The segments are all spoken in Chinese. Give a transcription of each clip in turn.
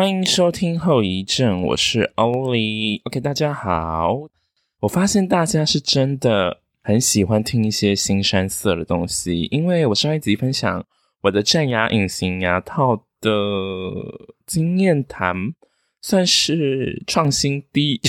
欢迎收听后遗症，我是欧里。OK，大家好。我发现大家是真的很喜欢听一些新山色的东西，因为我上一集分享我的战牙隐形牙套的经验谈，算是创新低。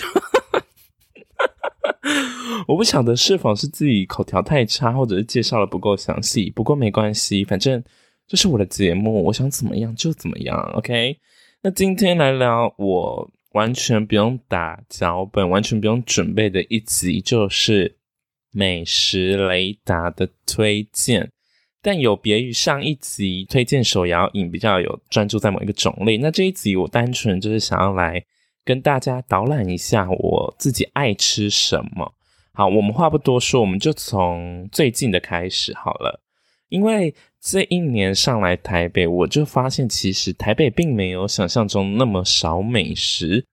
我不晓得是否是自己口条太差，或者是介绍的不够详细。不过没关系，反正这是我的节目，我想怎么样就怎么样。OK，那今天来聊我完全不用打脚本、完全不用准备的一集，就是美食雷达的推荐。但有别于上一集推荐手摇饮比较有专注在某一个种类，那这一集我单纯就是想要来跟大家导览一下我自己爱吃什么。好，我们话不多说，我们就从最近的开始好了。因为这一年上来台北，我就发现其实台北并没有想象中那么少美食。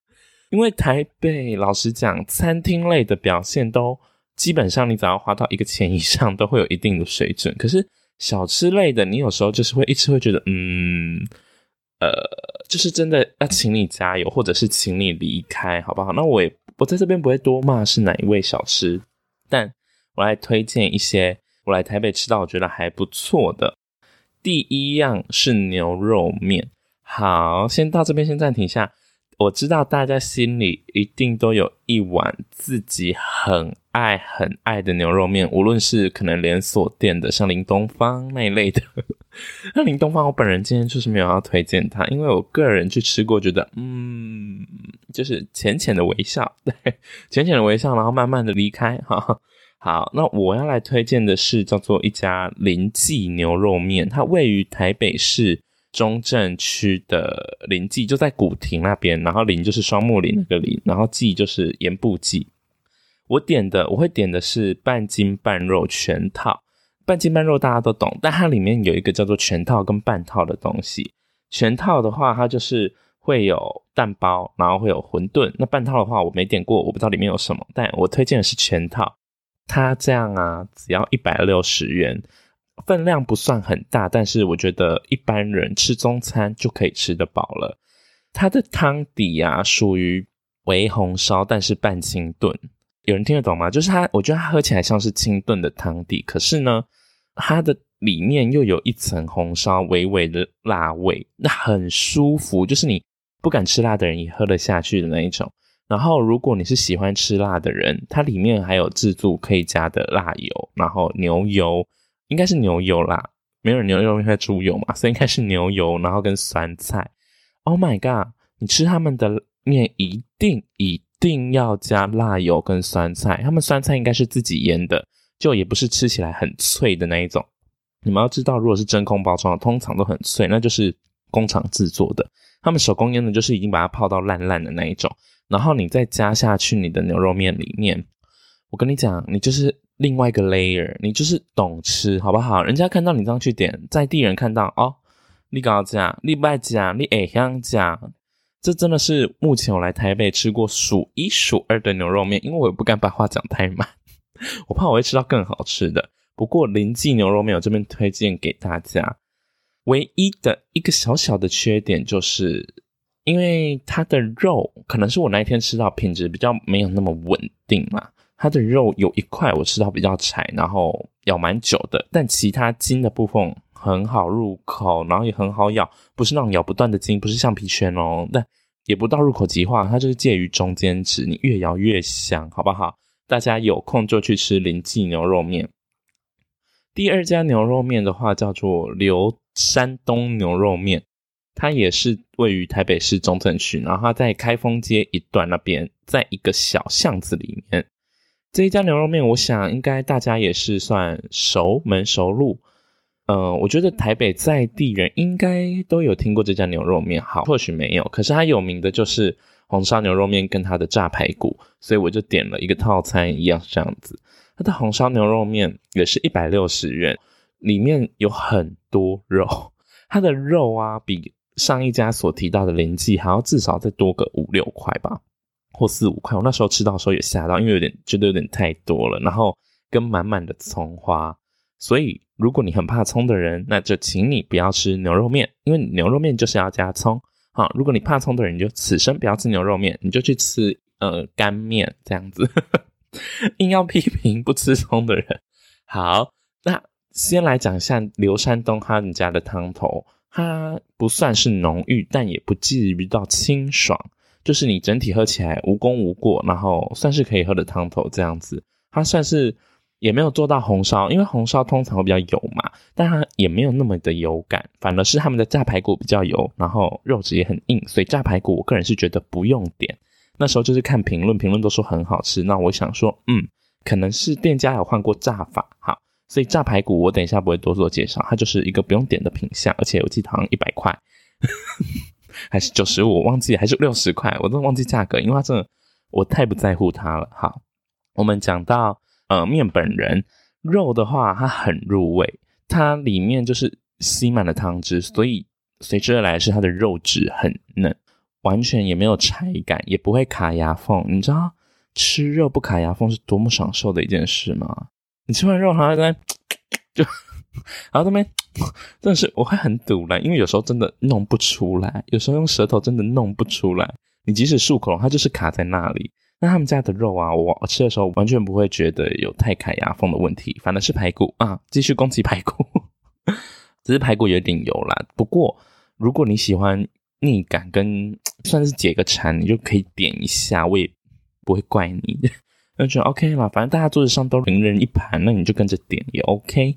因为台北老实讲，餐厅类的表现都基本上你只要花到一个钱以上，都会有一定的水准。可是小吃类的，你有时候就是会一直会觉得，嗯，呃，就是真的要请你加油，或者是请你离开，好不好？那我也。我在这边不会多骂是哪一位小吃，但我来推荐一些我来台北吃到我觉得还不错的。第一样是牛肉面。好，先到这边先暂停一下。我知道大家心里一定都有一碗自己很爱很爱的牛肉面，无论是可能连锁店的，像林东方那一类的。那林东方，我本人今天就是没有要推荐它，因为我个人去吃过，觉得嗯，就是浅浅的微笑，对，浅浅的微笑，然后慢慢的离开。哈，好，那我要来推荐的是叫做一家林记牛肉面，它位于台北市。中正区的林记就在古亭那边，然后林就是双木林那个林，然后记就是盐步记。我点的我会点的是半斤半肉全套，半斤半肉大家都懂，但它里面有一个叫做全套跟半套的东西。全套的话，它就是会有蛋包，然后会有馄饨。那半套的话，我没点过，我不知道里面有什么，但我推荐的是全套。它这样啊，只要一百六十元。分量不算很大，但是我觉得一般人吃中餐就可以吃得饱了。它的汤底啊，属于微红烧，但是半清炖。有人听得懂吗？就是它，我觉得它喝起来像是清炖的汤底，可是呢，它的里面又有一层红烧，微微的辣味，那很舒服，就是你不敢吃辣的人也喝得下去的那一种。然后，如果你是喜欢吃辣的人，它里面还有自助可以加的辣油，然后牛油。应该是牛油啦，没有牛油应该猪油嘛，所以应该是牛油，然后跟酸菜。Oh my god！你吃他们的面一定一定要加辣油跟酸菜，他们酸菜应该是自己腌的，就也不是吃起来很脆的那一种。你们要知道，如果是真空包装，通常都很脆，那就是工厂制作的。他们手工腌的，就是已经把它泡到烂烂的那一种，然后你再加下去你的牛肉面里面。我跟你讲，你就是。另外一个 layer，你就是懂吃，好不好？人家看到你这样去点，在地人看到哦，你搞这你不爱讲，你爱香讲，这真的是目前我来台北吃过数一数二的牛肉面，因为我也不敢把话讲太满，我怕我会吃到更好吃的。不过林记牛肉面我这边推荐给大家，唯一的一个小小的缺点就是，因为它的肉可能是我那一天吃到品质比较没有那么稳定嘛。它的肉有一块我吃到比较柴，然后咬蛮久的，但其他筋的部分很好入口，然后也很好咬，不是那种咬不断的筋，不是橡皮圈哦，但也不到入口即化，它就是介于中间值，你越咬越香，好不好？大家有空就去吃林记牛肉面。第二家牛肉面的话叫做刘山东牛肉面，它也是位于台北市中正区，然后它在开封街一段那边，在一个小巷子里面。这一家牛肉面，我想应该大家也是算熟门熟路。呃，我觉得台北在地人应该都有听过这家牛肉面。好，或许没有，可是它有名的就是红烧牛肉面跟它的炸排骨，所以我就点了一个套餐一样这样子。它的红烧牛肉面也是一百六十元，里面有很多肉，它的肉啊比上一家所提到的林记还要至少再多个五六块吧。或四五块，我那时候吃到的时候也吓到，因为有点觉得有点太多了，然后跟满满的葱花，所以如果你很怕葱的人，那就请你不要吃牛肉面，因为牛肉面就是要加葱。好，如果你怕葱的人，你就此生不要吃牛肉面，你就去吃呃干面这样子。硬要批评不吃葱的人。好，那先来讲一下刘山东他们家的汤头，它不算是浓郁，但也不至于到清爽，就是你整体喝起来无功无过，然后算是可以喝的汤头这样子。它算是。也没有做到红烧，因为红烧通常会比较油嘛，但它也没有那么的油感，反而是他们的炸排骨比较油，然后肉质也很硬，所以炸排骨我个人是觉得不用点。那时候就是看评论，评论都说很好吃，那我想说，嗯，可能是店家有换过炸法，好，所以炸排骨我等一下不会多做介绍，它就是一个不用点的品相，而且我记得好像一百块，还是九十五，忘记还是六十块，我都忘记价格，因为它真的我太不在乎它了。好，我们讲到。呃，面本人肉的话，它很入味，它里面就是吸满了汤汁，所以随之而来是它的肉质很嫩，完全也没有柴感，也不会卡牙缝。你知道吃肉不卡牙缝是多么享受的一件事吗？你吃完肉还在就，然后这边 真的是我会很堵了，因为有时候真的弄不出来，有时候用舌头真的弄不出来，你即使漱口，它就是卡在那里。那他们家的肉啊，我吃的时候完全不会觉得有太卡牙缝的问题，反而是排骨 啊，继续攻击排骨，只是排骨有点油啦。不过如果你喜欢腻感跟 算是解个馋，你就可以点一下，我也不会怪你的，那就 OK 啦。反正大家桌子上都零人一盘，那你就跟着点也 OK。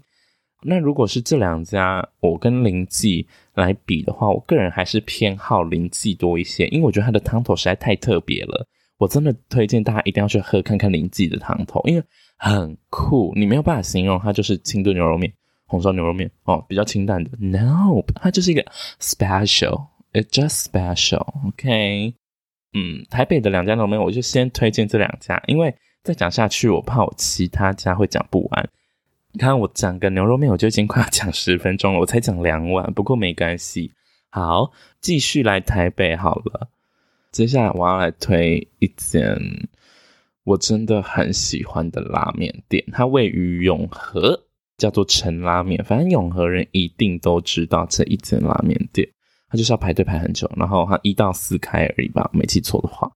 那如果是这两家，我跟林记来比的话，我个人还是偏好林记多一些，因为我觉得它的汤头实在太特别了。我真的推荐大家一定要去喝看看林记的汤头，因为很酷，你没有办法形容它就是清炖牛肉面、红烧牛肉面哦，比较清淡的。No，它就是一个 special，it's just special，OK？嗯，台北的两家牛肉面，我就先推荐这两家，因为再讲下去，我怕我其他家会讲不完。你看我讲个牛肉面，我就已经快要讲十分钟了，我才讲两碗，不过没关系。好，继续来台北好了。接下来我要来推一间我真的很喜欢的拉面店，它位于永和，叫做陈拉面。反正永和人一定都知道这一间拉面店，它就是要排队排很久，然后它一到四开而已吧，没记错的话。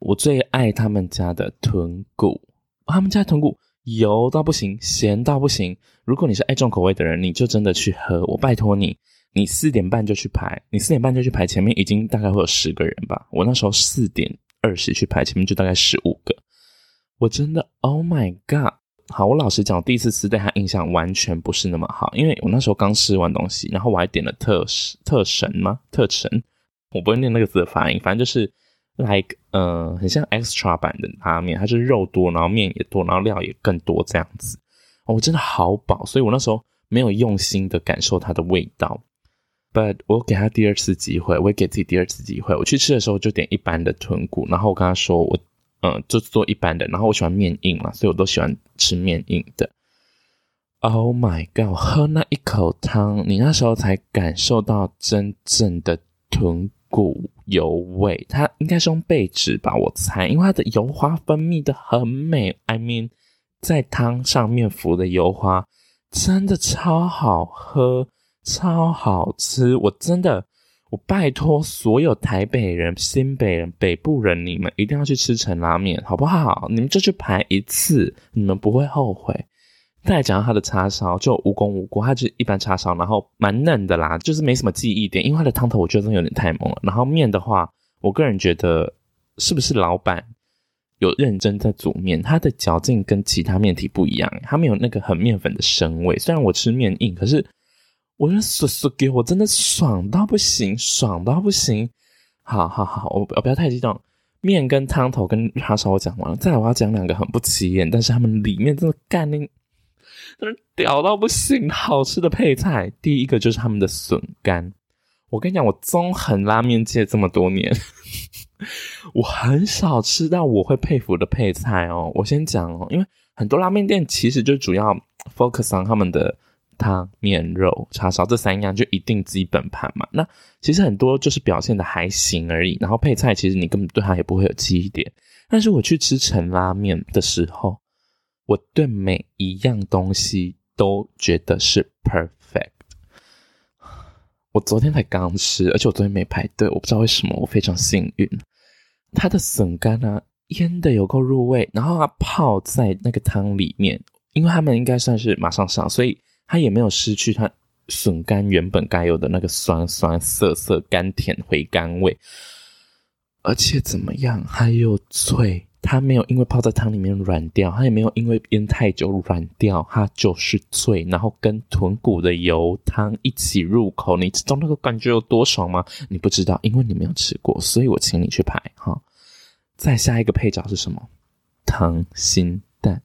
我最爱他们家的豚骨，他们家豚骨油到不行，咸到不行。如果你是爱重口味的人，你就真的去喝，我拜托你。你四点半就去排，你四点半就去排，前面已经大概会有十个人吧。我那时候四点二十去排，前面就大概十五个。我真的，Oh my God！好，我老实讲，我第一次吃对它印象完全不是那么好，因为我那时候刚吃完东西，然后我还点了特特神吗？特神？我不会念那个字的发音，反正就是 like，嗯、呃，很像 extra 版的拉面，它是肉多，然后面也多，然后料也更多这样子。哦，我真的好饱，所以我那时候没有用心的感受它的味道。But 我给他第二次机会，我也给自己第二次机会。我去吃的时候就点一般的豚骨，然后我跟他说我，嗯，就做一般的。然后我喜欢面硬嘛，所以我都喜欢吃面硬的。Oh my god！喝那一口汤，你那时候才感受到真正的豚骨油味。它应该是用贝纸吧，我猜，因为它的油花分泌的很美。I mean，在汤上面浮的油花真的超好喝。超好吃！我真的，我拜托所有台北人、新北人、北部人，你们一定要去吃陈拉面，好不好？你们就去排一次，你们不会后悔。再来讲到它的叉烧，就无功无过，它就是一般叉烧，然后蛮嫩的啦，就是没什么记忆点，因为它的汤头我觉得真的有点太猛了。然后面的话，我个人觉得是不是老板有认真在煮面，它的嚼劲跟其他面体不一样，它没有那个很面粉的生味。虽然我吃面硬，可是。我觉得叔叔给我真的爽到不行，爽到不行。好好好，我我不要太激动。面跟汤头跟叉烧我讲完了，再来我要讲两个很不起眼，但是他们里面真的干那，真的屌到不行，好吃的配菜。第一个就是他们的笋干。我跟你讲，我纵横拉面界这么多年，我很少吃到我会佩服的配菜哦。我先讲哦，因为很多拉面店其实就主要 focus on 他们的。汤、面、肉、叉烧这三样就一定基本盘嘛。那其实很多就是表现的还行而已。然后配菜其实你根本对它也不会有记忆点。但是我去吃陈拉面的时候，我对每一样东西都觉得是 perfect。我昨天才刚吃，而且我昨天没排队，我不知道为什么，我非常幸运。它的笋干啊，腌的有够入味，然后它泡在那个汤里面，因为他们应该算是马上上，所以它也没有失去它笋干原本该有的那个酸酸涩涩、甘甜回甘味，而且怎么样，还有脆。它没有因为泡在汤里面软掉，它也没有因为腌太久软掉，它就是脆，然后跟豚骨的油汤一起入口，你知道那个感觉有多爽吗？你不知道，因为你没有吃过，所以我请你去排哈。再下一个配角是什么？溏心蛋。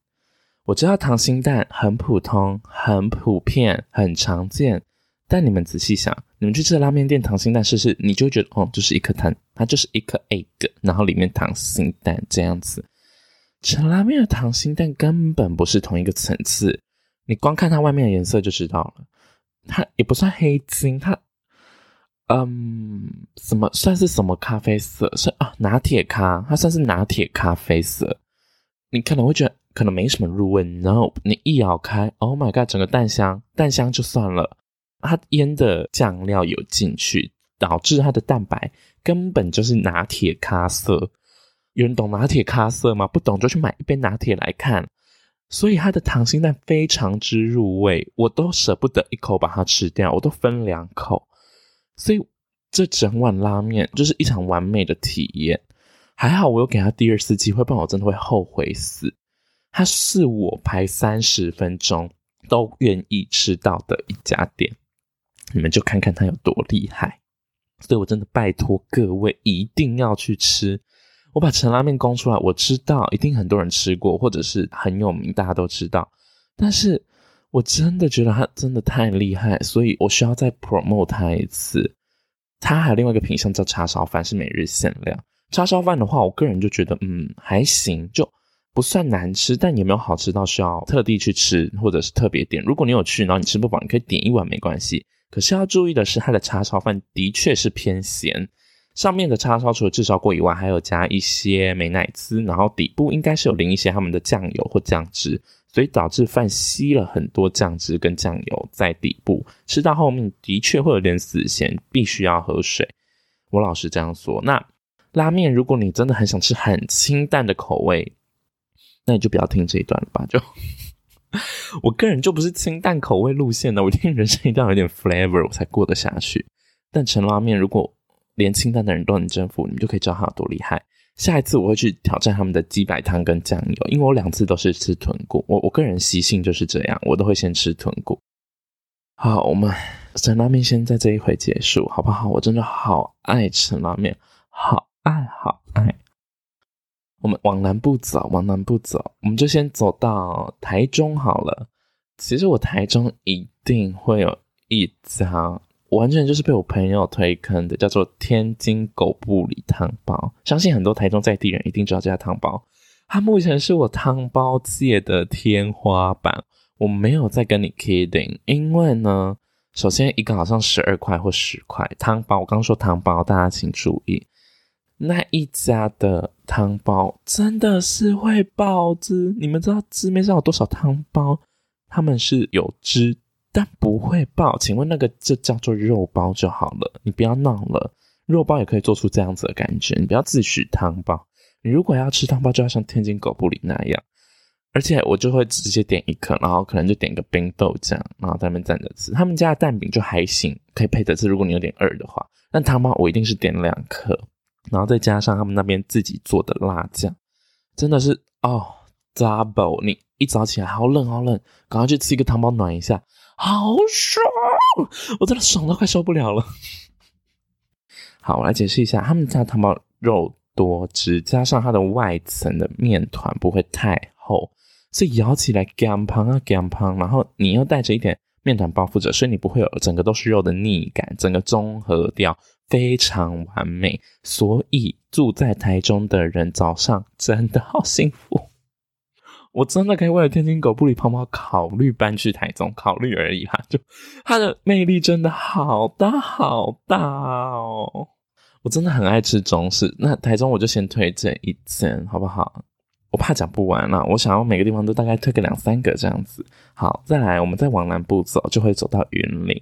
我知道溏心蛋很普通、很普遍、很常见。但你们仔细想，你们去吃的拉面店溏心蛋试试，你就会觉得哦，就是一颗蛋，它就是一颗 egg，然后里面溏心蛋这样子。吃拉面的溏心蛋根本不是同一个层次，你光看它外面的颜色就知道了。它也不算黑金，它嗯，什么算是什么咖啡色？是啊，拿铁咖，它算是拿铁咖啡色。你可能会觉得可能没什么入味，然后你一咬开，Oh my god，整个蛋香，蛋香就算了。它腌的酱料有进去，导致它的蛋白根本就是拿铁咖色。有人懂拿铁咖色吗？不懂就去买一杯拿铁来看。所以它的溏心蛋非常之入味，我都舍不得一口把它吃掉，我都分两口。所以这整碗拉面就是一场完美的体验。还好我有给他第二次机会，不然我真的会后悔死。它是我排三十分钟都愿意吃到的一家店。你们就看看它有多厉害，所以我真的拜托各位一定要去吃。我把陈拉面供出来，我知道一定很多人吃过，或者是很有名，大家都知道。但是我真的觉得它真的太厉害，所以我需要再 promote 它一次。它还有另外一个品项叫叉烧饭，是每日限量。叉烧饭的话，我个人就觉得嗯还行，就不算难吃，但也没有好吃到需要特地去吃，或者是特别点。如果你有去，然后你吃不饱，你可以点一碗没关系。可是要注意的是，它的叉烧饭的确是偏咸，上面的叉烧除了炙烧过以外，还有加一些美乃滋，然后底部应该是有淋一些他们的酱油或酱汁，所以导致饭吸了很多酱汁跟酱油在底部，吃到后面的确会有点死咸，必须要喝水。我老实这样说。那拉面，如果你真的很想吃很清淡的口味，那你就不要听这一段了吧，就。我个人就不是清淡口味路线的，我一定人生一定要有点 flavor 我才过得下去。但陈拉面如果连清淡的人都能征服，你们就可以知道它有多厉害。下一次我会去挑战他们的鸡白汤跟酱油，因为我两次都是吃豚骨，我我个人习性就是这样，我都会先吃豚骨。好，我们陈拉面先在这一回结束，好不好？我真的好爱陈拉面，好爱好爱。我们往南部走，往南部走，我们就先走到台中好了。其实我台中一定会有一家，完全就是被我朋友推坑的，叫做天津狗不理汤包。相信很多台中在地人一定知道这家汤包，它目前是我汤包界的天花板。我没有在跟你 kidding，因为呢，首先一个好像十二块或十块汤包，我刚说汤包，大家请注意。那一家的汤包真的是会爆汁，你们知道市面上有多少汤包？他们是有汁，但不会爆。请问那个就叫做肉包就好了，你不要闹了。肉包也可以做出这样子的感觉，你不要自诩汤包。你如果要吃汤包，就要像天津狗不理那样。而且我就会直接点一颗，然后可能就点个冰豆浆，然后在那边站着吃。他们家的蛋饼就还行，可以配着吃。如果你有点饿的话，但汤包我一定是点两颗。然后再加上他们那边自己做的辣酱，真的是哦，double！你一早起来好冷好冷，赶快去吃一个汤包暖一下，好爽！我真的爽到快受不了了。好，我来解释一下，他们家汤包肉多汁，加上它的外层的面团不会太厚，所以咬起来干胖啊干胖，然后你又带着一点面团包覆着，所以你不会有整个都是肉的腻感，整个综合掉。非常完美，所以住在台中的人早上真的好幸福。我真的可以为了天津狗不理泡泡考虑搬去台中，考虑而已哈。就它的魅力真的好大好大哦！我真的很爱吃中式，那台中我就先推荐一间好不好？我怕讲不完了，我想要每个地方都大概推个两三个这样子。好，再来，我们再往南部走，就会走到云林。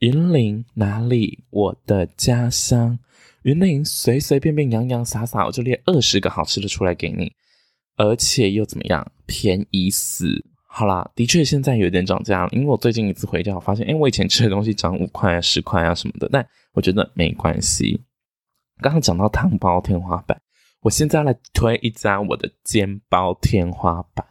云林哪里？我的家乡。云林随随便便洋洋洒洒，我就列二十个好吃的出来给你，而且又怎么样？便宜死！好啦，的确现在有点涨价了，因为我最近一次回家，我发现，哎，我以前吃的东西涨五块啊、十块啊什么的，但我觉得没关系。刚刚讲到汤包天花板，我现在来推一家我的煎包天花板。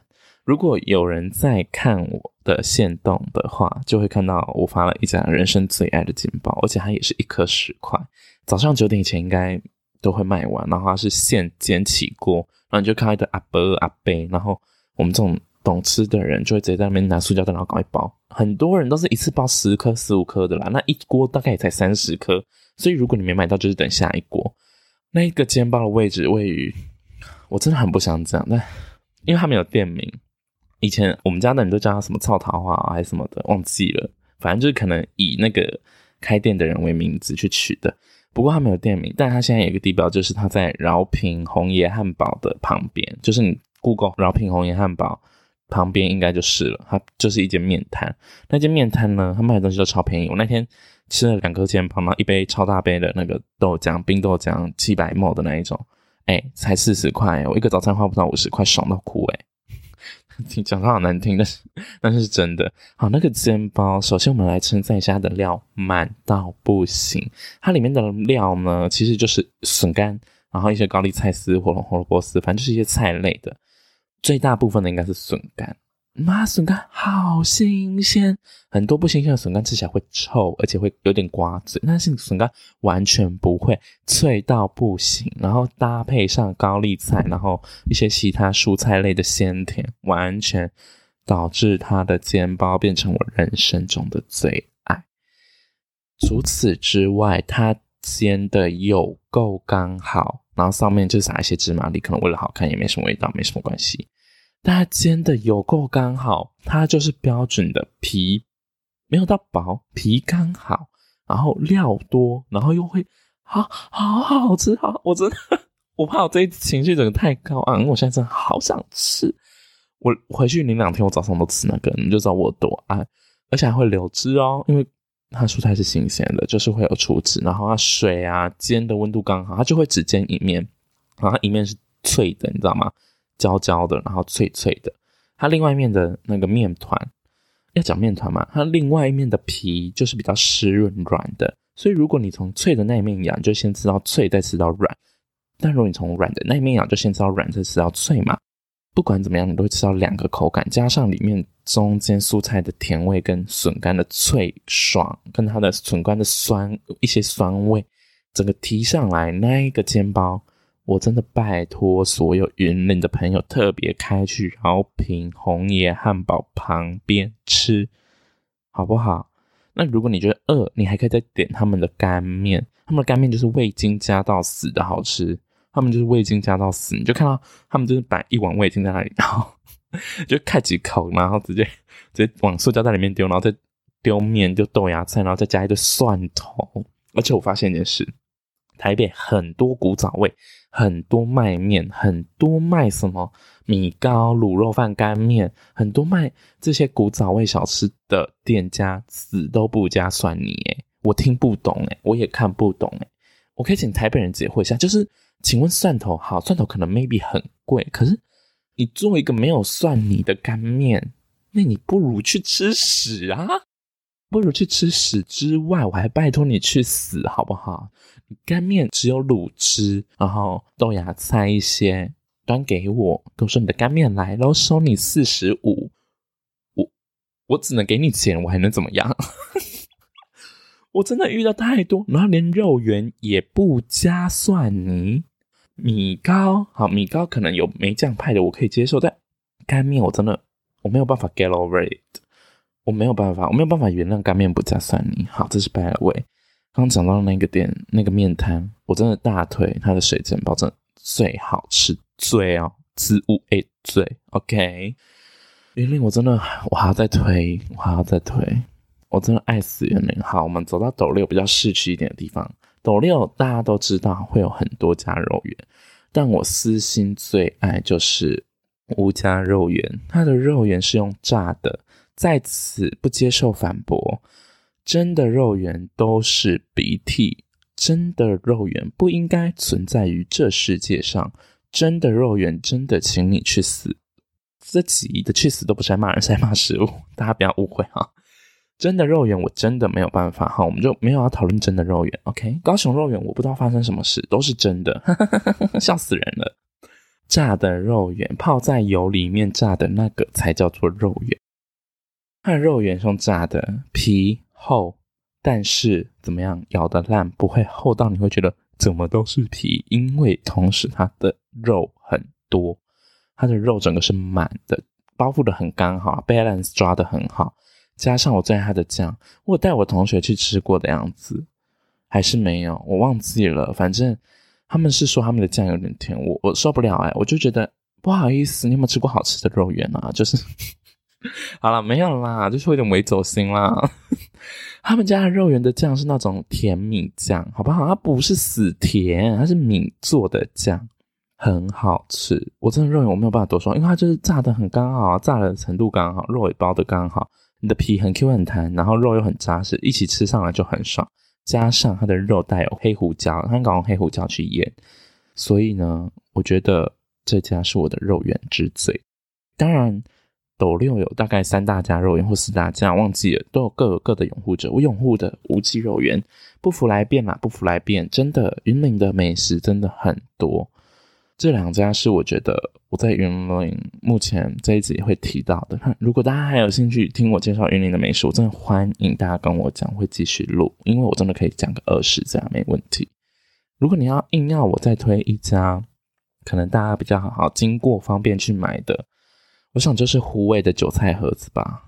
如果有人在看我的限动的话，就会看到我发了一家人生最爱的煎包，而且它也是一颗十块。早上九点以前应该都会卖完，然后它是现煎起锅，然后你就看到一个阿伯阿伯，然后我们这种懂吃的人就会直接在那边拿塑胶袋然后搞一包，很多人都是一次包十颗十五颗的啦，那一锅大概也才三十颗，所以如果你没买到，就是等下一锅。那一个煎包的位置位于，我真的很不想讲，但因为它没有店名。以前我们家的人都叫他什么臭桃花还是什么的，忘记了。反正就是可能以那个开店的人为名字去取的。不过他没有店名，但他现在有一个地标，就是他在饶平红爷汉堡的旁边。就是你 Google 饶平红爷汉堡旁边应该就是了。它就是一间面摊。那间面摊呢，他卖的东西都超便宜。我那天吃了两颗煎包，然后一杯超大杯的那个豆浆，冰豆浆七百 ml 的那一种，哎、才四十块。我一个早餐花不到五十块，爽到哭哎、听讲的好难听，但是 但是是真的。好，那个煎包，首先我们来称赞一下它的料，满到不行。它里面的料呢，其实就是笋干，然后一些高丽菜丝、火龙胡萝卜丝，反正就是一些菜类的。最大部分的应该是笋干。妈，笋干好新鲜，很多不新鲜的笋干吃起来会臭，而且会有点刮嘴。但是笋干完全不会，脆到不行。然后搭配上高丽菜，然后一些其他蔬菜类的鲜甜，完全导致它的煎包变成我人生中的最爱。除此之外，它煎的有够刚好，然后上面就撒一些芝麻粒，可能为了好看，也没什么味道，没什么关系。它煎的有够刚好，它就是标准的皮，没有到薄，皮刚好，然后料多，然后又会好好好吃，好，我真的我怕我这一情绪整个太高昂，我现在真的好想吃。我回去你两天，我早上都吃那个，你就知道我多爱，而且还会流汁哦，因为它蔬菜是新鲜的，就是会有出汁，然后它水啊煎的温度刚好，它就会只煎一面，然后一面是脆的，你知道吗？焦焦的，然后脆脆的。它另外一面的那个面团，要讲面团嘛，它另外一面的皮就是比较湿润软的。所以如果你从脆的那一面咬，就先吃到脆，再吃到软；但如果你从软的那一面咬，就先吃到软，再吃到脆嘛。不管怎么样，你都会吃到两个口感，加上里面中间蔬菜的甜味跟笋干的脆爽，跟它的笋干的酸一些酸味，整个提上来，那一个煎包。我真的拜托所有云林的朋友，特别开去饶平红爷汉堡旁边吃，好不好？那如果你觉得饿，你还可以再点他们的干面，他们的干面就是味精加到死的好吃，他们就是味精加到死，你就看到他们就是摆一碗味精在那里，然后就开几口，然后直接直接往塑胶袋里面丢，然后再丢面，丢豆芽菜，然后再加一堆蒜头。而且我发现一件事，台北很多古早味。很多卖面，很多卖什么米糕、卤肉饭、干面，很多卖这些古早味小吃的店家死都不加蒜泥，诶，我听不懂，诶，我也看不懂，诶，我可以请台北人解惑一下，就是请问蒜头好，蒜头可能 maybe 很贵，可是你做一个没有蒜泥的干面，那你不如去吃屎啊！不如去吃屎之外，我还拜托你去死好不好？干面只有卤汁，然后豆芽菜一些，端给我，都说你的干面来喽，收你四十五，我我只能给你钱，我还能怎么样？我真的遇到太多，然后连肉圆也不加蒜泥，米糕好，米糕可能有梅酱派的，我可以接受，但干面我真的我没有办法 get over it。我没有办法，我没有办法原谅干面不加蒜泥。好，这是 by the way。刚讲到那个店，那个面摊，我真的大推它的水煎包，真的最好吃，最哦，之物诶最 OK。云林我真的，我还要再推，我还要再推，我真的爱死云林。好，我们走到斗六比较市区一点的地方。斗六大家都知道会有很多家肉圆，但我私心最爱就是吴家肉圆，它的肉圆是用炸的。在此不接受反驳，真的肉圆都是鼻涕，真的肉圆不应该存在于这世界上，真的肉圆真的请你去死。这集的去死都不是在骂人，是在骂食物，大家不要误会哈。真的肉圆我真的没有办法哈，我们就没有要讨论真的肉圆。OK，高雄肉圆我不知道发生什么事，都是真的，笑死人了。炸的肉圆泡在油里面炸的那个才叫做肉圆。它的肉圆是用炸的，皮厚，但是怎么样咬得烂，不会厚到你会觉得怎么都是皮，因为同时它的肉很多。它的肉整个是满的，包覆的很刚好，balance 抓得很好，加上我最爱它的酱，我带我同学去吃过的样子，还是没有，我忘记了。反正他们是说他们的酱有点甜，我我受不了哎、我就觉得不好意思，你有没有吃过好吃的肉圆啊？就是 好了，没有啦，就是有点微走心啦。他们家的肉圆的酱是那种甜米酱，好不好？它不是死甜，它是米做的酱。很好吃，我真的肉圆我没有办法多说，因为它就是炸的很刚好，炸的程度刚好，肉也包的刚好，你的皮很 Q 很弹，然后肉又很扎实，一起吃上来就很爽。加上它的肉带有黑胡椒，它搞用黑胡椒去腌，所以呢，我觉得这家是我的肉圆之最。当然，斗六有大概三大家肉圆或四大家，忘记了，都有各有各的拥护者。我拥护的无极肉圆，不服来辩啦，不服来辩，真的云林的美食真的很多。这两家是我觉得我在云林目前这一集会提到的。如果大家还有兴趣听我介绍云林的美食，我真的欢迎大家跟我讲，会继续录，因为我真的可以讲个二十家没问题。如果你要硬要我再推一家，可能大家比较好好经过方便去买的，我想就是虎尾的韭菜盒子吧。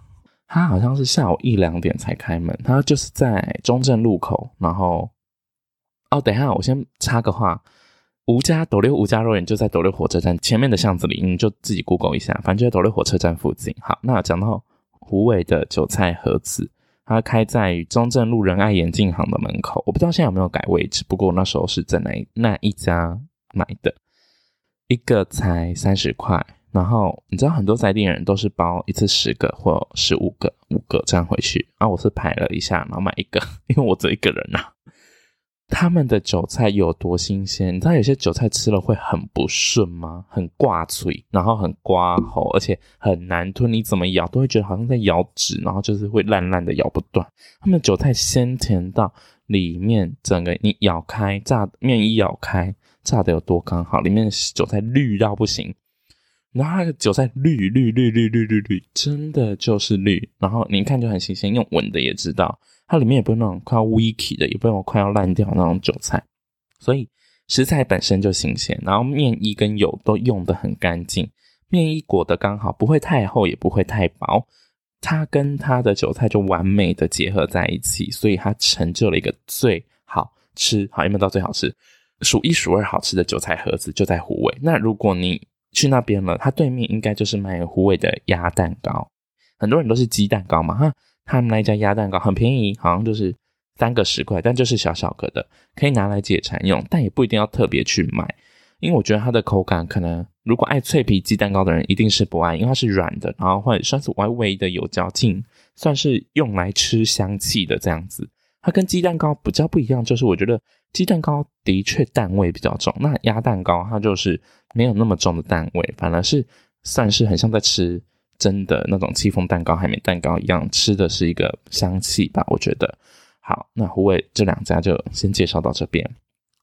它好像是下午一两点才开门，它就是在中正路口。然后，哦，等一下，我先插个话。吴家斗六吴家肉圆就在斗六火车站前面的巷子里，你就自己 Google 一下，反正就在斗六火车站附近。好，那讲到胡伟的韭菜盒子，它开在中正路仁爱眼镜行的门口，我不知道现在有没有改位置，不过那时候是在那那一家买的，一个才三十块。然后你知道很多在地人都是包一次十个或十五个、五个这样回去，然后我是排了一下，然后买一个，因为我只一个人呐、啊。他们的韭菜有多新鲜？你知道有些韭菜吃了会很不顺吗？很挂嘴，然后很刮喉，而且很难吞。你怎么咬都会觉得好像在咬纸，然后就是会烂烂的咬不断。他们的韭菜鲜甜到里面整个你咬开炸面一咬开炸的有多刚好，里面的韭菜绿到不行。然后它的韭菜绿绿绿绿绿绿绿，真的就是绿。然后你一看就很新鲜，用闻的也知道，它里面也不是那种快要 wiki 的，也不是快要烂掉那种韭菜。所以食材本身就新鲜，然后面衣跟油都用的很干净，面衣裹的刚好，不会太厚也不会太薄。它跟它的韭菜就完美的结合在一起，所以它成就了一个最好吃，好有没有到最好吃？数一数二好吃的韭菜盒子就在湖尾。那如果你去那边了，它对面应该就是卖胡伟的鸭蛋糕，很多人都是鸡蛋糕嘛，哈。他们那家鸭蛋糕很便宜，好像就是三个十块，但就是小小个的，可以拿来解馋用，但也不一定要特别去买，因为我觉得它的口感可能，如果爱脆皮鸡蛋糕的人一定是不爱，因为它是软的，然后会算是微微的有嚼劲，算是用来吃香气的这样子。它跟鸡蛋糕比较不一样，就是我觉得鸡蛋糕的确蛋味比较重，那鸭蛋糕它就是没有那么重的蛋味，反而是算是很像在吃。真的那种戚风蛋糕、海绵蛋糕一样，吃的是一个香气吧？我觉得。好，那虎尾这两家就先介绍到这边。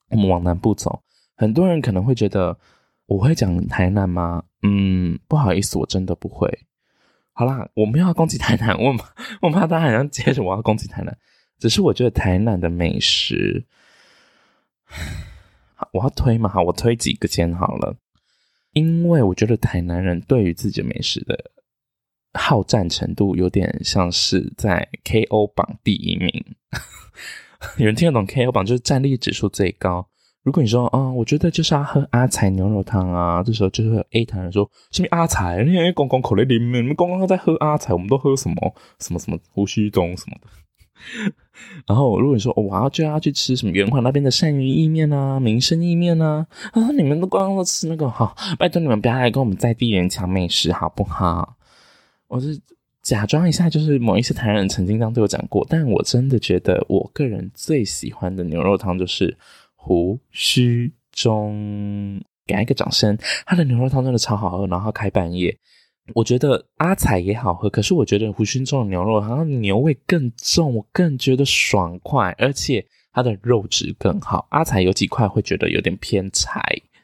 我们往南部走，很多人可能会觉得我会讲台南吗？嗯，不好意思，我真的不会。好啦，我没有要攻击台南，我我怕大家好像接着我要攻击台南。只是我觉得台南的美食，我要推嘛？我推几个间好了，因为我觉得台南人对于自己美食的。好战程度有点像是在 KO 榜第一名，有人听得懂 KO 榜就是战力指数最高。如果你说，嗯，我觉得就是要喝阿财牛肉汤啊，这时候就会有 A 台人说，什么阿财？你公公口里里面，你们刚刚在喝阿财，我们都喝什么什么什么胡须中什么的。然后如果你说，我要就要去吃什么圆环那边的鳝鱼意面啊，民生意面啊，啊，你们都刚刚都吃那个，好，拜托你们不要来跟我们在地人抢美食好不好？我是假装一下，就是某一些台南人曾经这样对我讲过，但我真的觉得我个人最喜欢的牛肉汤就是胡须中，给一个掌声，他的牛肉汤真的超好喝，然后开半夜。我觉得阿彩也好喝，可是我觉得胡须中的牛肉好像牛味更重，我更觉得爽快，而且它的肉质更好。阿彩有几块会觉得有点偏柴，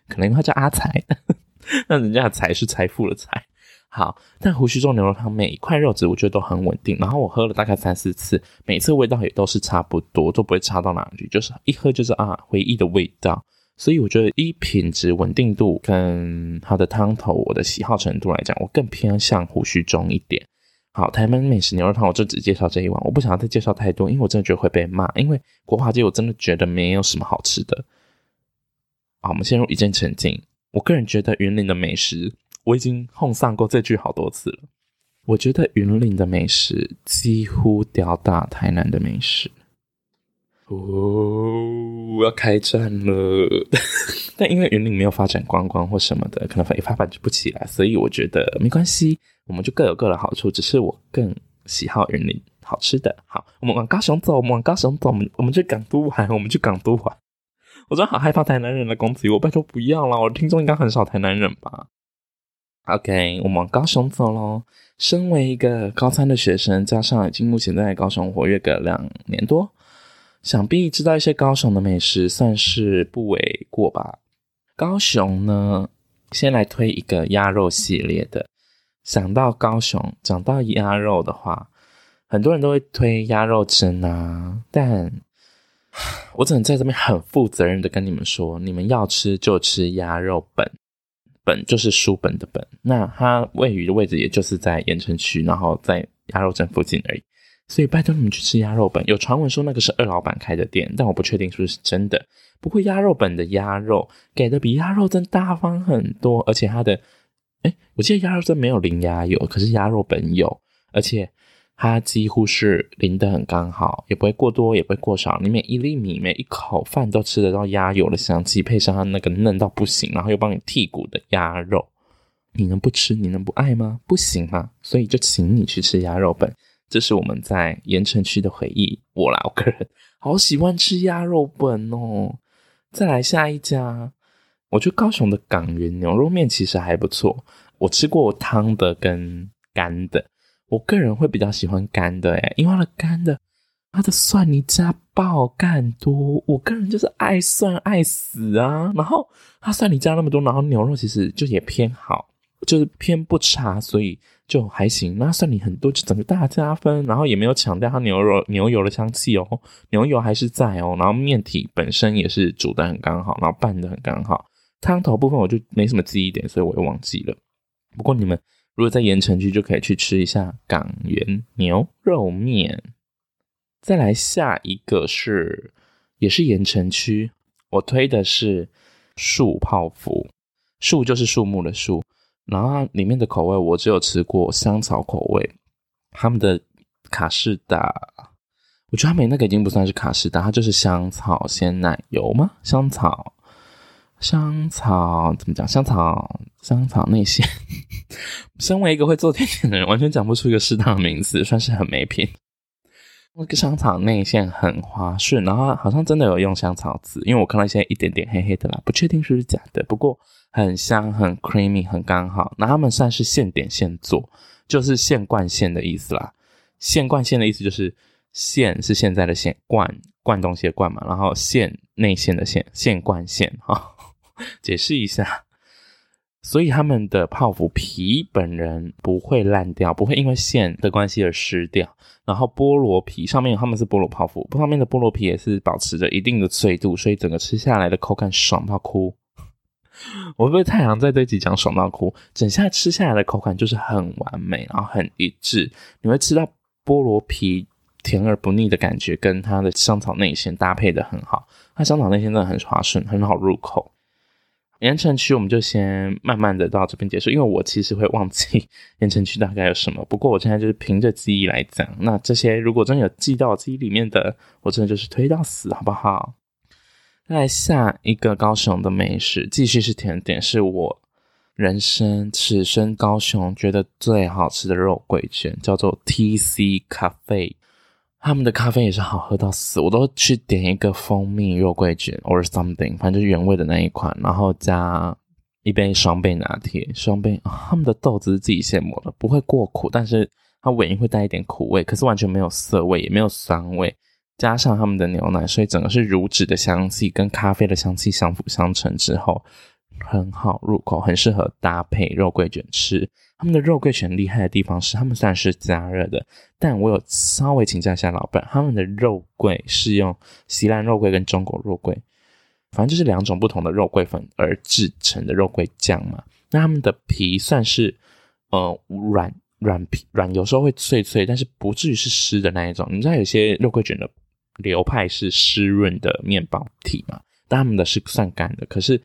可能因为它叫阿彩，那人家的财是财富的财。好，但胡须中牛肉汤每一块肉质我觉得都很稳定，然后我喝了大概三四次，每次味道也都是差不多，都不会差到哪里去，就是一喝就是啊回忆的味道。所以我觉得，一品质稳定度跟它的汤头，我的喜好程度来讲，我更偏向胡须中一点。好，台湾美食牛肉汤，我就只介绍这一碗，我不想要再介绍太多，因为我真的觉得会被骂。因为国华街我真的觉得没有什么好吃的。好，我们陷入一阵沉静。我个人觉得云林的美食，我已经轰上过这句好多次了。我觉得云林的美食几乎吊打台南的美食。哦，我要开战了！但因为云林没有发展观光或什么的，可能也发展不起来，所以我觉得没关系，我们就各有各的好处。只是我更喜好云林好吃的。好，我们往高雄走，我们往高雄走，我们我们去港都玩，我们去港都玩。我真的好害怕台南人的攻击，我拜托不要啦！我的听众应该很少台南人吧？OK，我们往高雄走喽。身为一个高三的学生，加上已经目前在高雄活跃个两年多。想必知道一些高雄的美食，算是不为过吧。高雄呢，先来推一个鸭肉系列的。想到高雄，讲到鸭肉的话，很多人都会推鸭肉蒸啊。但 我只能在这边很负责任的跟你们说，你们要吃就吃鸭肉本，本就是书本的本。那它位于的位置也就是在盐城区，然后在鸭肉蒸附近而已。所以拜托你们去吃鸭肉本，有传闻说那个是二老板开的店，但我不确定是不是真的。不过鸭肉本的鸭肉给的比鸭肉蒸大方很多，而且它的，诶，我记得鸭肉蒸没有淋鸭油，可是鸭肉本有，而且它几乎是淋得很刚好，也不会过多，也不会过少。里面一粒米，每一口饭都吃得到鸭油的香气，配上它那个嫩到不行，然后又帮你剔骨的鸭肉，你能不吃？你能不爱吗？不行吗？所以就请你去吃鸭肉本。这是我们在盐城区的回忆。我啦，我个人好喜欢吃鸭肉本哦。再来下一家，我觉得高雄的港元牛肉面其实还不错。我吃过汤的跟干的，我个人会比较喜欢干的诶，因为它的干的，它的蒜泥加爆干多。我个人就是爱蒜爱死啊。然后它蒜泥加那么多，然后牛肉其实就也偏好，就是偏不差，所以。就还行，那蒜泥很多，就整个大加分。然后也没有抢掉它牛肉牛油的香气哦，牛油还是在哦。然后面体本身也是煮得很刚好，然后拌得很刚好。汤头部分我就没什么记忆点，所以我又忘记了。不过你们如果在盐城区，就可以去吃一下港源牛肉面。再来下一个是，也是盐城区，我推的是树泡芙，树就是树木的树。然后它里面的口味，我只有吃过香草口味。他们的卡士达，我觉得他们那个已经不算是卡士达，它就是香草鲜奶油吗？香草，香草怎么讲？香草，香草内馅。身为一个会做甜点的人，完全讲不出一个适当的名字，算是很没品。那个香草内馅很滑顺，然后好像真的有用香草籽，因为我看到现在一点点黑黑的啦，不确定是不是假的。不过。很香，很 creamy，很刚好。那他们算是现点现做，就是现灌现的意思啦。现灌现的意思就是现是现在的现，灌灌东西的灌嘛，然后现内馅的馅，现灌现哈。解释一下，所以他们的泡芙皮本人不会烂掉，不会因为馅的关系而湿掉。然后菠萝皮上面他们是菠萝泡芙，上面的菠萝皮也是保持着一定的脆度，所以整个吃下来的口感爽到哭。我会不会太阳在这集讲爽到哭？整下吃下来的口感就是很完美，然后很一致。你会吃到菠萝皮甜而不腻的感觉，跟它的香草内馅搭配的很好。它香草内馅真的很滑顺，很好入口。盐城区我们就先慢慢的到这边结束，因为我其实会忘记盐城区大概有什么。不过我现在就是凭着记忆来讲，那这些如果真的有记到我记忆里面的，我真的就是推到死，好不好？再来下一个高雄的美食，继续是甜点，是我人生此生高雄觉得最好吃的肉桂卷，叫做 TC 咖啡。他们的咖啡也是好喝到死，我都去点一个蜂蜜肉桂卷 or something，反正就是原味的那一款，然后加一杯双倍拿铁。双倍，他们的豆子是自己现磨的，不会过苦，但是它尾音会带一点苦味，可是完全没有涩味，也没有酸味。加上他们的牛奶，所以整个是乳脂的香气跟咖啡的香气相辅相成之后，很好入口，很适合搭配肉桂卷吃。他们的肉桂卷厉害的地方是，他们虽然是加热的，但我有稍微请教一下老板，他们的肉桂是用西兰肉桂跟中国肉桂，反正就是两种不同的肉桂粉而制成的肉桂酱嘛。那他们的皮算是呃软软皮软，有时候会脆脆，但是不至于是湿的那一种。你知道有些肉桂卷的流派是湿润的面包体嘛？但他们的是算干的，可是。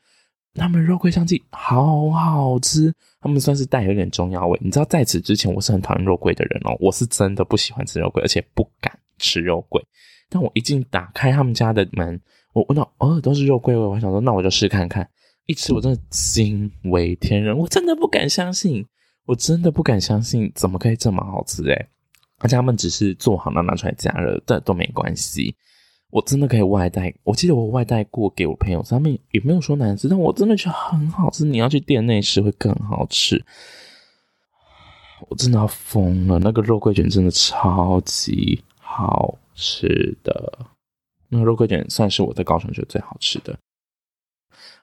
他们肉桂香气好好吃，他们算是带有点中药味。你知道，在此之前我是很讨厌肉桂的人哦，我是真的不喜欢吃肉桂，而且不敢吃肉桂。但我一进打开他们家的门，我闻到哦都是肉桂味，我想说那我就试看看。一吃我真的惊为天人，我真的不敢相信，我真的不敢相信怎么可以这么好吃诶。而且他们只是做好了拿出来加热，这都没关系。我真的可以外带，我记得我外带过给我朋友，他们也没有说难吃，但我真的觉得很好吃。你要去店内吃会更好吃，我真的要疯了。那个肉桂卷真的超级好吃的，那个肉桂卷算是我在高雄觉得最好吃的。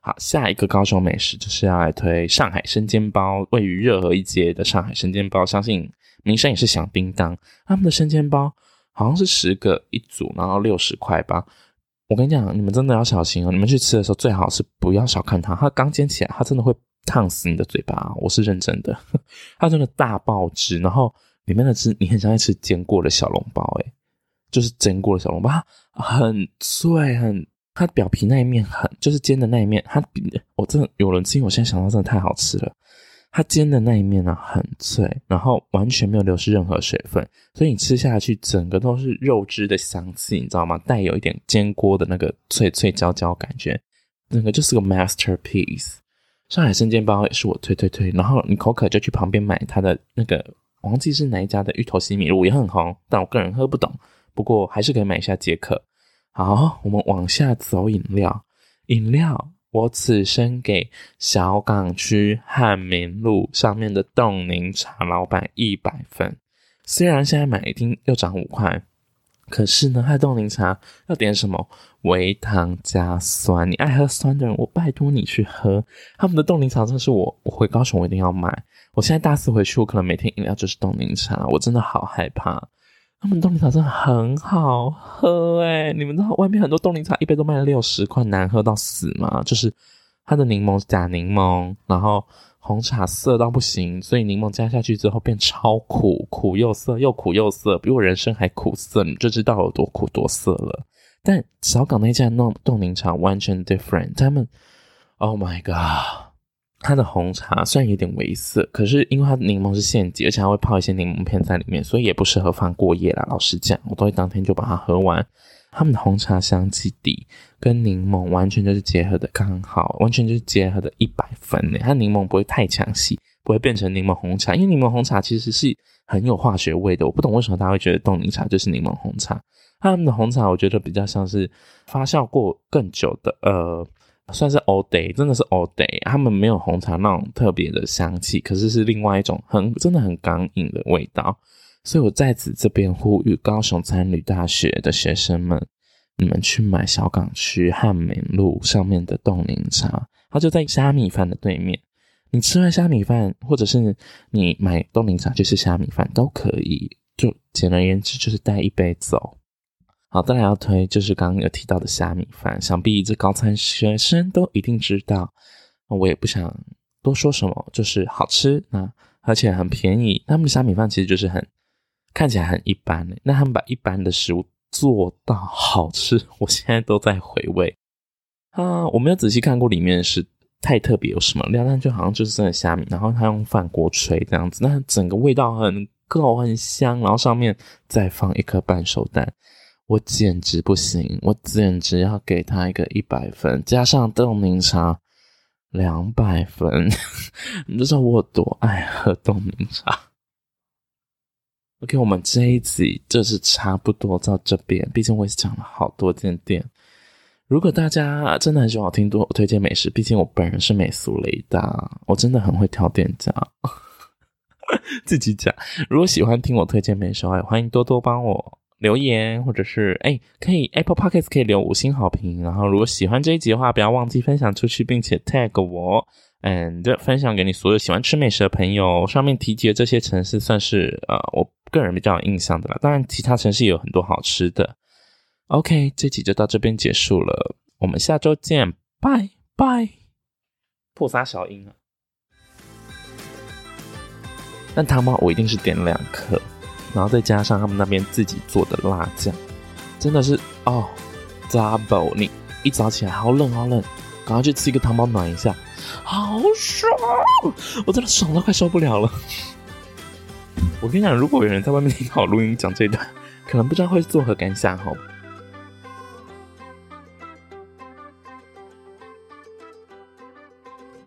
好，下一个高雄美食就是要来推上海生煎包，位于热河一街的上海生煎包，相信名声也是响叮当。他们的生煎包。好像是十个一组，然后六十块吧。我跟你讲，你们真的要小心哦！你们去吃的时候，最好是不要小看它。它刚煎起来，它真的会烫死你的嘴巴。我是认真的，它真的大爆汁，然后里面的汁你很像在吃煎过的小笼包，诶，就是煎过的小笼包，它很脆，很它表皮那一面很，就是煎的那一面，它我真的有人吃，我现在想到真的太好吃了。它煎的那一面呢、很脆，然后完全没有流失任何水分，所以你吃下去整个都是肉汁的香气，你知道吗？带有一点煎锅的那个脆脆焦焦感觉，整个就是个 masterpiece。上海生煎包也是我推推推，然后你口渴就去旁边买它的那个，忘记是哪一家的芋头西米露也很红，但我个人喝不懂，不过还是可以买一下解渴。好，我们往下走，饮料，饮料。我此生给小港区汉民路上面的冻柠茶老板一百分。虽然现在买一听又涨五块，可是呢，他冻柠茶要点什么？微糖加酸。你爱喝酸的人，我拜托你去喝他们的冻柠茶。真的是我，我回高雄我一定要买。我现在大四回去，我可能每天饮料就是冻柠茶，我真的好害怕。他们冻柠茶真的很好喝诶，你们知道外面很多冻柠茶一杯都卖了六十块，难喝到死吗？就是它的柠檬是假柠檬，然后红茶涩到不行，所以柠檬加下去之后变超苦，苦又涩，又苦又涩，比我人生还苦涩，你就知道有多苦多涩了。但小港那家弄冻柠茶完全 different，他们，Oh my god！它的红茶虽然有点微涩，可是因为它柠檬是现挤，而且还会泡一些柠檬片在里面，所以也不适合放过夜啦。老实讲，我都会当天就把它喝完。他们的红茶香气底跟柠檬完全就是结合的刚好，完全就是结合的一百分呢。它柠檬不会太强势，不会变成柠檬红茶，因为柠檬红茶其实是很有化学味的。我不懂为什么大家会觉得冻柠茶就是柠檬红茶。他们的红茶我觉得比较像是发酵过更久的，呃。算是 all day，真的是 all day。他们没有红茶那种特别的香气，可是是另外一种很真的很刚硬的味道。所以我在此这边呼吁高雄餐旅大学的学生们，你们去买小港区汉民路上面的冻柠茶，它就在虾米饭的对面。你吃完虾米饭，或者是你买冻柠茶就是虾米饭都可以。就简而言之，就是带一杯走。好，再来要推就是刚刚有提到的虾米饭，想必这高餐学生都一定知道。我也不想多说什么，就是好吃啊，而且很便宜。他们的虾米饭其实就是很看起来很一般，那他们把一般的食物做到好吃，我现在都在回味啊。我没有仔细看过里面是太特别有什么料，但就好像就是真的虾米，然后他用饭锅吹这样子，那整个味道很够很香，然后上面再放一颗半熟蛋。我简直不行，我简直要给他一个一百分，加上冻柠茶，两百分，你就知道我有多爱喝冻柠茶？OK，我们这一集就是差不多到这边，毕竟我也讲了好多间店。如果大家真的很喜欢听多我推荐美食，毕竟我本人是美俗雷达，我真的很会挑店家。自己讲，如果喜欢听我推荐美食，也欢迎多多帮我留言，或者是哎，可以 Apple Podcast 可以留五星好评。然后，如果喜欢这一集的话，不要忘记分享出去，并且 tag 我，and 分享给你所有喜欢吃美食的朋友。上面提及的这些城市，算是呃我个人比较有印象的啦。当然，其他城市也有很多好吃的。OK，这集就到这边结束了，我们下周见，拜拜。破撒小音啊！但汤包我一定是点两颗，然后再加上他们那边自己做的辣酱，真的是哦，double！你一早起来好冷好冷，赶快去吃一个汤包暖一下，好爽！我真的爽到快受不了了。我跟你讲，如果有人在外面听我录音讲这段，可能不知道会作何感想哦。